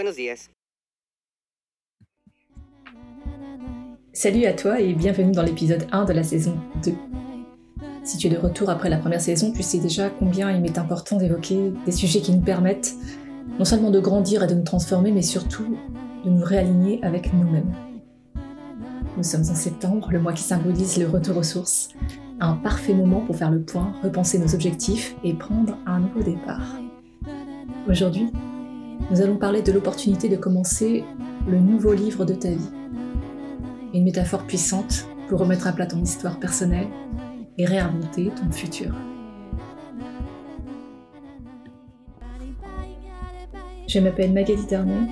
Buenos días. Salut à toi et bienvenue dans l'épisode 1 de la saison 2. Si tu es de retour après la première saison, tu sais déjà combien il m'est important d'évoquer des sujets qui nous permettent non seulement de grandir et de nous transformer, mais surtout de nous réaligner avec nous-mêmes. Nous sommes en septembre, le mois qui symbolise le retour aux sources, un parfait moment pour faire le point, repenser nos objectifs et prendre un nouveau départ. Aujourd'hui, nous allons parler de l'opportunité de commencer le nouveau livre de ta vie. Une métaphore puissante pour remettre à plat ton histoire personnelle et réinventer ton futur. Je m'appelle Magali Darnier.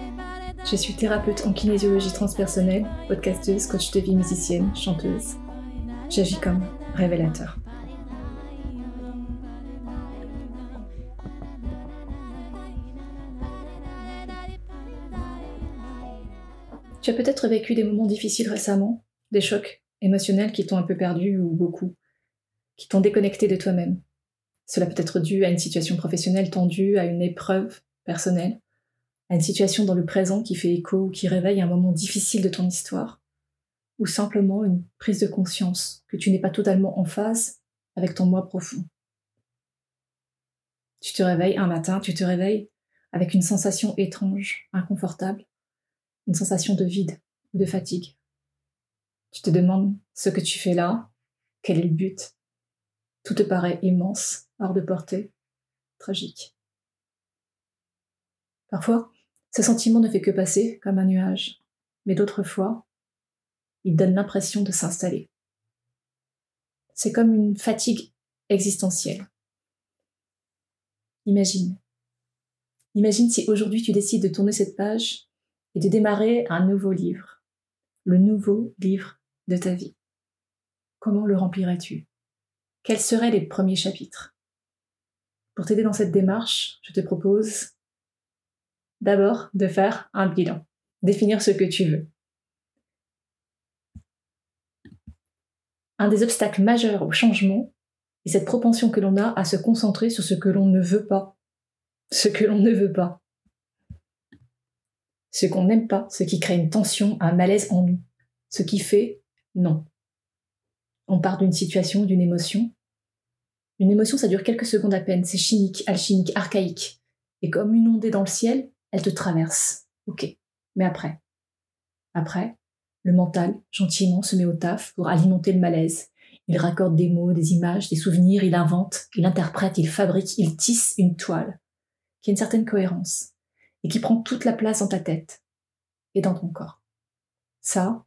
Je suis thérapeute en kinésiologie transpersonnelle, podcasteuse, coach de vie musicienne, chanteuse. J'agis comme révélateur. Tu as peut-être vécu des moments difficiles récemment, des chocs émotionnels qui t'ont un peu perdu ou beaucoup, qui t'ont déconnecté de toi-même. Cela peut être dû à une situation professionnelle tendue, à une épreuve personnelle, à une situation dans le présent qui fait écho ou qui réveille un moment difficile de ton histoire, ou simplement une prise de conscience que tu n'es pas totalement en phase avec ton moi profond. Tu te réveilles un matin, tu te réveilles avec une sensation étrange, inconfortable, une sensation de vide ou de fatigue. Tu te demandes ce que tu fais là, quel est le but. Tout te paraît immense, hors de portée, tragique. Parfois, ce sentiment ne fait que passer comme un nuage, mais d'autres fois, il donne l'impression de s'installer. C'est comme une fatigue existentielle. Imagine. Imagine si aujourd'hui tu décides de tourner cette page et de démarrer un nouveau livre, le nouveau livre de ta vie. Comment le remplirais-tu? Quels seraient les premiers chapitres? Pour t'aider dans cette démarche, je te propose d'abord de faire un bilan, définir ce que tu veux. Un des obstacles majeurs au changement est cette propension que l'on a à se concentrer sur ce que l'on ne veut pas. Ce que l'on ne veut pas ce qu'on n'aime pas, ce qui crée une tension, un malaise en nous, ce qui fait non. On part d'une situation, d'une émotion. Une émotion, ça dure quelques secondes à peine, c'est chimique, alchimique, archaïque. Et comme une ondée dans le ciel, elle te traverse. Ok. Mais après? Après, le mental, gentiment, se met au taf pour alimenter le malaise. Il raccorde des mots, des images, des souvenirs, il invente, il interprète, il fabrique, il tisse une toile qui a une certaine cohérence et qui prend toute la place dans ta tête et dans ton corps. Ça,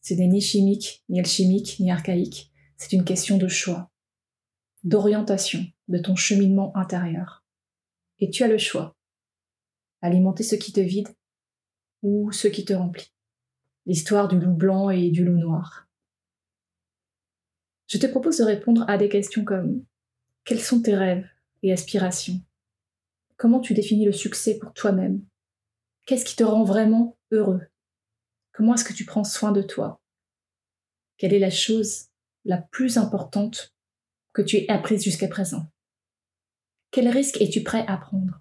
ce n'est ni chimique, ni alchimique, ni archaïque. C'est une question de choix, d'orientation de ton cheminement intérieur. Et tu as le choix. Alimenter ce qui te vide ou ce qui te remplit. L'histoire du loup blanc et du loup noir. Je te propose de répondre à des questions comme quels sont tes rêves et aspirations? Comment tu définis le succès pour toi-même? Qu'est-ce qui te rend vraiment heureux? Comment est-ce que tu prends soin de toi? Quelle est la chose la plus importante que tu aies apprise jusqu'à présent? Quel risque es-tu prêt à prendre?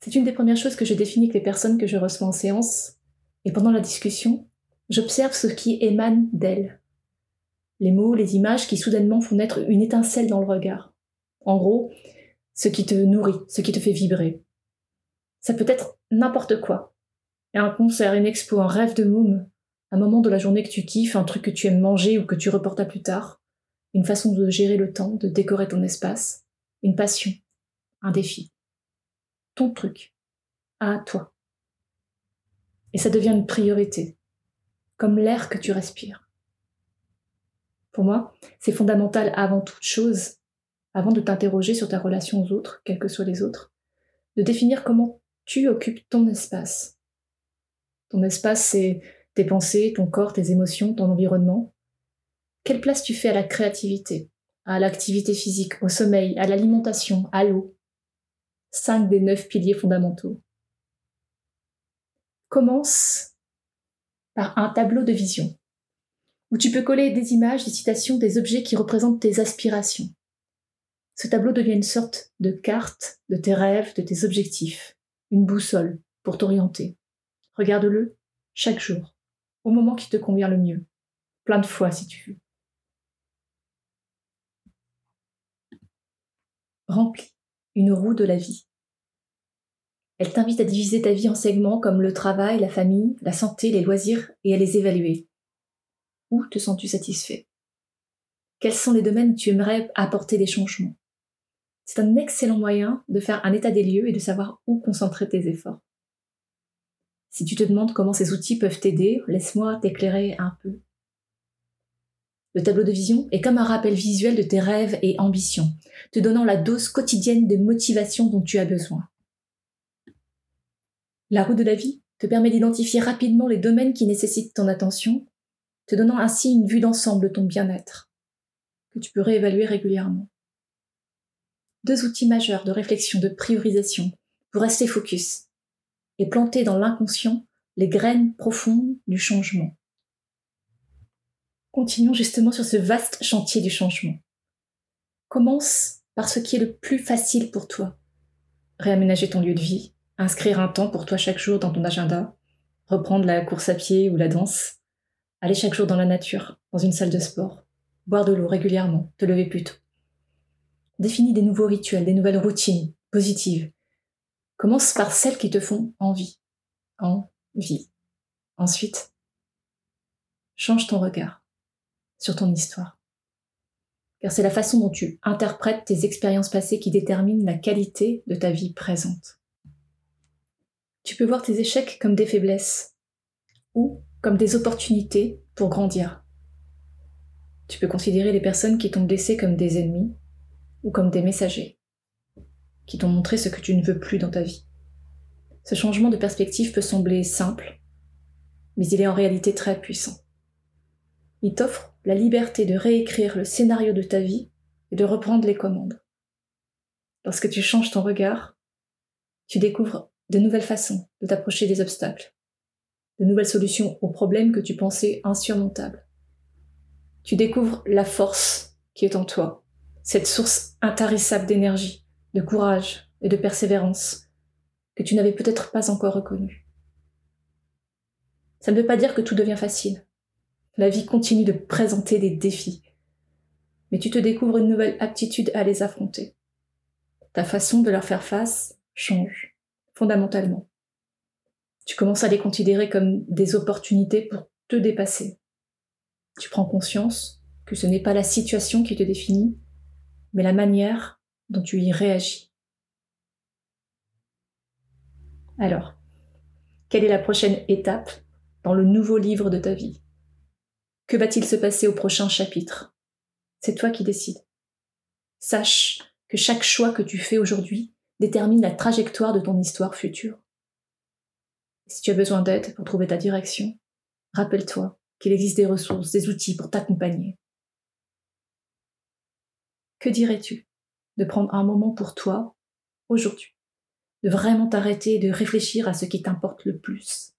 C'est une des premières choses que je définis avec les personnes que je reçois en séance, et pendant la discussion, j'observe ce qui émane d'elles. Les mots, les images qui soudainement font naître une étincelle dans le regard. En gros, ce qui te nourrit, ce qui te fait vibrer. Ça peut être n'importe quoi. Un concert, une expo, un rêve de môme, un moment de la journée que tu kiffes, un truc que tu aimes manger ou que tu reportes à plus tard, une façon de gérer le temps, de décorer ton espace, une passion, un défi. Ton truc, à toi. Et ça devient une priorité, comme l'air que tu respires. Pour moi, c'est fondamental avant toute chose avant de t'interroger sur ta relation aux autres, quels que soient les autres, de définir comment tu occupes ton espace. Ton espace, c'est tes pensées, ton corps, tes émotions, ton environnement. Quelle place tu fais à la créativité, à l'activité physique, au sommeil, à l'alimentation, à l'eau? Cinq des neuf piliers fondamentaux. Commence par un tableau de vision, où tu peux coller des images, des citations, des objets qui représentent tes aspirations ce tableau devient une sorte de carte de tes rêves, de tes objectifs. une boussole pour t'orienter. Regarde-le chaque jour, au moment qui te convient le mieux, plein de fois si tu veux. Remplis une roue de la vie. Elle t'invite à diviser ta vie en segments comme le travail, la famille, la santé, les loisirs et à les évaluer. Où te sens-tu satisfait? Quels sont les domaines où tu aimerais apporter des changements? C'est un excellent moyen de faire un état des lieux et de savoir où concentrer tes efforts. Si tu te demandes comment ces outils peuvent t'aider, laisse-moi t'éclairer un peu. Le tableau de vision est comme un rappel visuel de tes rêves et ambitions, te donnant la dose quotidienne de motivation dont tu as besoin. La roue de la vie te permet d'identifier rapidement les domaines qui nécessitent ton attention, te donnant ainsi une vue d'ensemble de ton bien-être, que tu peux réévaluer régulièrement. Deux outils majeurs de réflexion, de priorisation, pour rester focus et planter dans l'inconscient les graines profondes du changement. Continuons justement sur ce vaste chantier du changement. Commence par ce qui est le plus facile pour toi. Réaménager ton lieu de vie, inscrire un temps pour toi chaque jour dans ton agenda, reprendre la course à pied ou la danse, aller chaque jour dans la nature, dans une salle de sport, boire de l'eau régulièrement, te lever plus tôt. Définis des nouveaux rituels, des nouvelles routines positives Commence par celles qui te font envie. Envie. Ensuite, change ton regard sur ton histoire. Car c'est la façon dont tu interprètes tes expériences passées qui détermine la qualité de ta vie présente. Tu peux voir tes échecs comme des faiblesses ou comme des opportunités pour grandir. Tu peux considérer les personnes qui t'ont blessé comme des ennemis ou comme des messagers qui t'ont montré ce que tu ne veux plus dans ta vie. Ce changement de perspective peut sembler simple, mais il est en réalité très puissant. Il t'offre la liberté de réécrire le scénario de ta vie et de reprendre les commandes. Lorsque tu changes ton regard, tu découvres de nouvelles façons de t'approcher des obstacles, de nouvelles solutions aux problèmes que tu pensais insurmontables. Tu découvres la force qui est en toi, cette source intarissable d'énergie de courage et de persévérance que tu n'avais peut-être pas encore reconnu. Ça ne veut pas dire que tout devient facile. La vie continue de présenter des défis. Mais tu te découvres une nouvelle aptitude à les affronter. Ta façon de leur faire face change, fondamentalement. Tu commences à les considérer comme des opportunités pour te dépasser. Tu prends conscience que ce n'est pas la situation qui te définit, mais la manière dont tu y réagis. Alors, quelle est la prochaine étape dans le nouveau livre de ta vie? Que va-t-il se passer au prochain chapitre? C'est toi qui décides. Sache que chaque choix que tu fais aujourd'hui détermine la trajectoire de ton histoire future. Si tu as besoin d'aide pour trouver ta direction, rappelle-toi qu'il existe des ressources, des outils pour t'accompagner. Que dirais-tu de prendre un moment pour toi aujourd'hui, de vraiment t'arrêter et de réfléchir à ce qui t'importe le plus?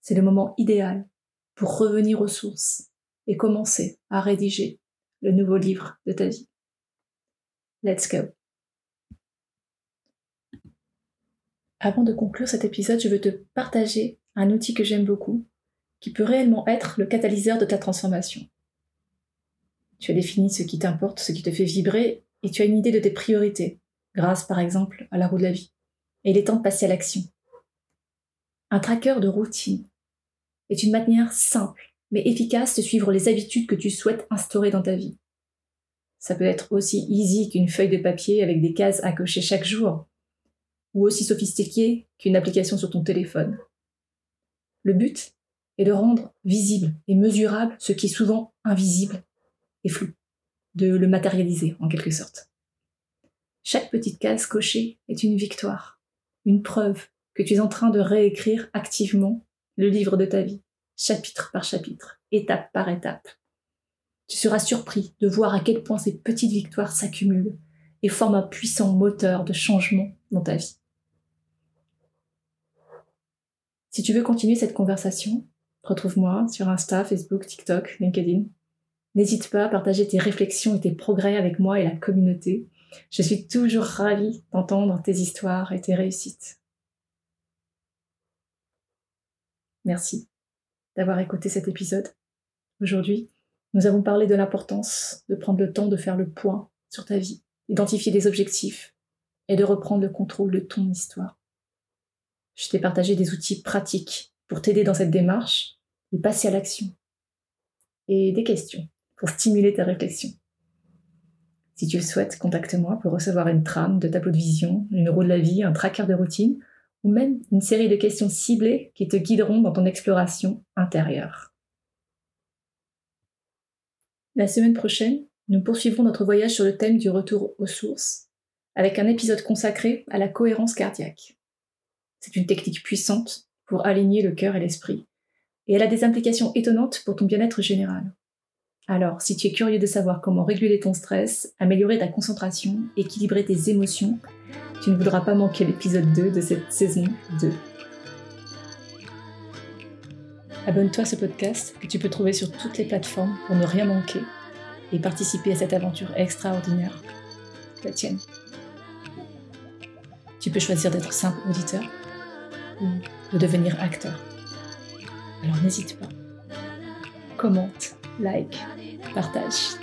C'est le moment idéal pour revenir aux sources et commencer à rédiger le nouveau livre de ta vie. Let's go. Avant de conclure cet épisode, je veux te partager un outil que j'aime beaucoup, qui peut réellement être le catalyseur de ta transformation. Tu as défini ce qui t'importe, ce qui te fait vibrer, et tu as une idée de tes priorités, grâce par exemple à la roue de la vie. Et il est temps de passer à l'action. Un tracker de routine est une manière simple mais efficace de suivre les habitudes que tu souhaites instaurer dans ta vie. Ça peut être aussi easy qu'une feuille de papier avec des cases à cocher chaque jour, ou aussi sophistiqué qu'une application sur ton téléphone. Le but est de rendre visible et mesurable ce qui est souvent invisible et flou de le matérialiser en quelque sorte. Chaque petite case cochée est une victoire, une preuve que tu es en train de réécrire activement le livre de ta vie, chapitre par chapitre, étape par étape. Tu seras surpris de voir à quel point ces petites victoires s'accumulent et forment un puissant moteur de changement dans ta vie. Si tu veux continuer cette conversation, retrouve-moi sur Insta, Facebook, TikTok, LinkedIn. N'hésite pas à partager tes réflexions et tes progrès avec moi et la communauté. Je suis toujours ravie d'entendre tes histoires et tes réussites. merci d'avoir écouté cet épisode. Aujourd'hui, nous avons parlé de l'importance de prendre le temps de faire le point sur ta vie, d'identifier des objectifs et de reprendre le contrôle de ton histoire. Je t'ai partagé des outils pratiques pour t'aider dans cette démarche et passer à l'action. Et des questions pour stimuler ta réflexion. Si tu le souhaites, contacte-moi pour recevoir une trame de tableau de vision, une roue de la vie, un tracker de routine, ou même une série de questions ciblées qui te guideront dans ton exploration intérieure. La semaine prochaine, nous poursuivrons notre voyage sur le thème du retour aux sources, avec un épisode consacré à la cohérence cardiaque. C'est une technique puissante pour aligner le cœur et l'esprit, et elle a des implications étonnantes pour ton bien-être général. Alors, si tu es curieux de savoir comment réguler ton stress, améliorer ta concentration, équilibrer tes émotions, tu ne voudras pas manquer l'épisode 2 de cette saison 2. Abonne-toi à ce podcast que tu peux trouver sur toutes les plateformes pour ne rien manquer et participer à cette aventure extraordinaire, la tienne. Tu peux choisir d'être simple auditeur ou de devenir acteur. Alors n'hésite pas. Commente, like, partage.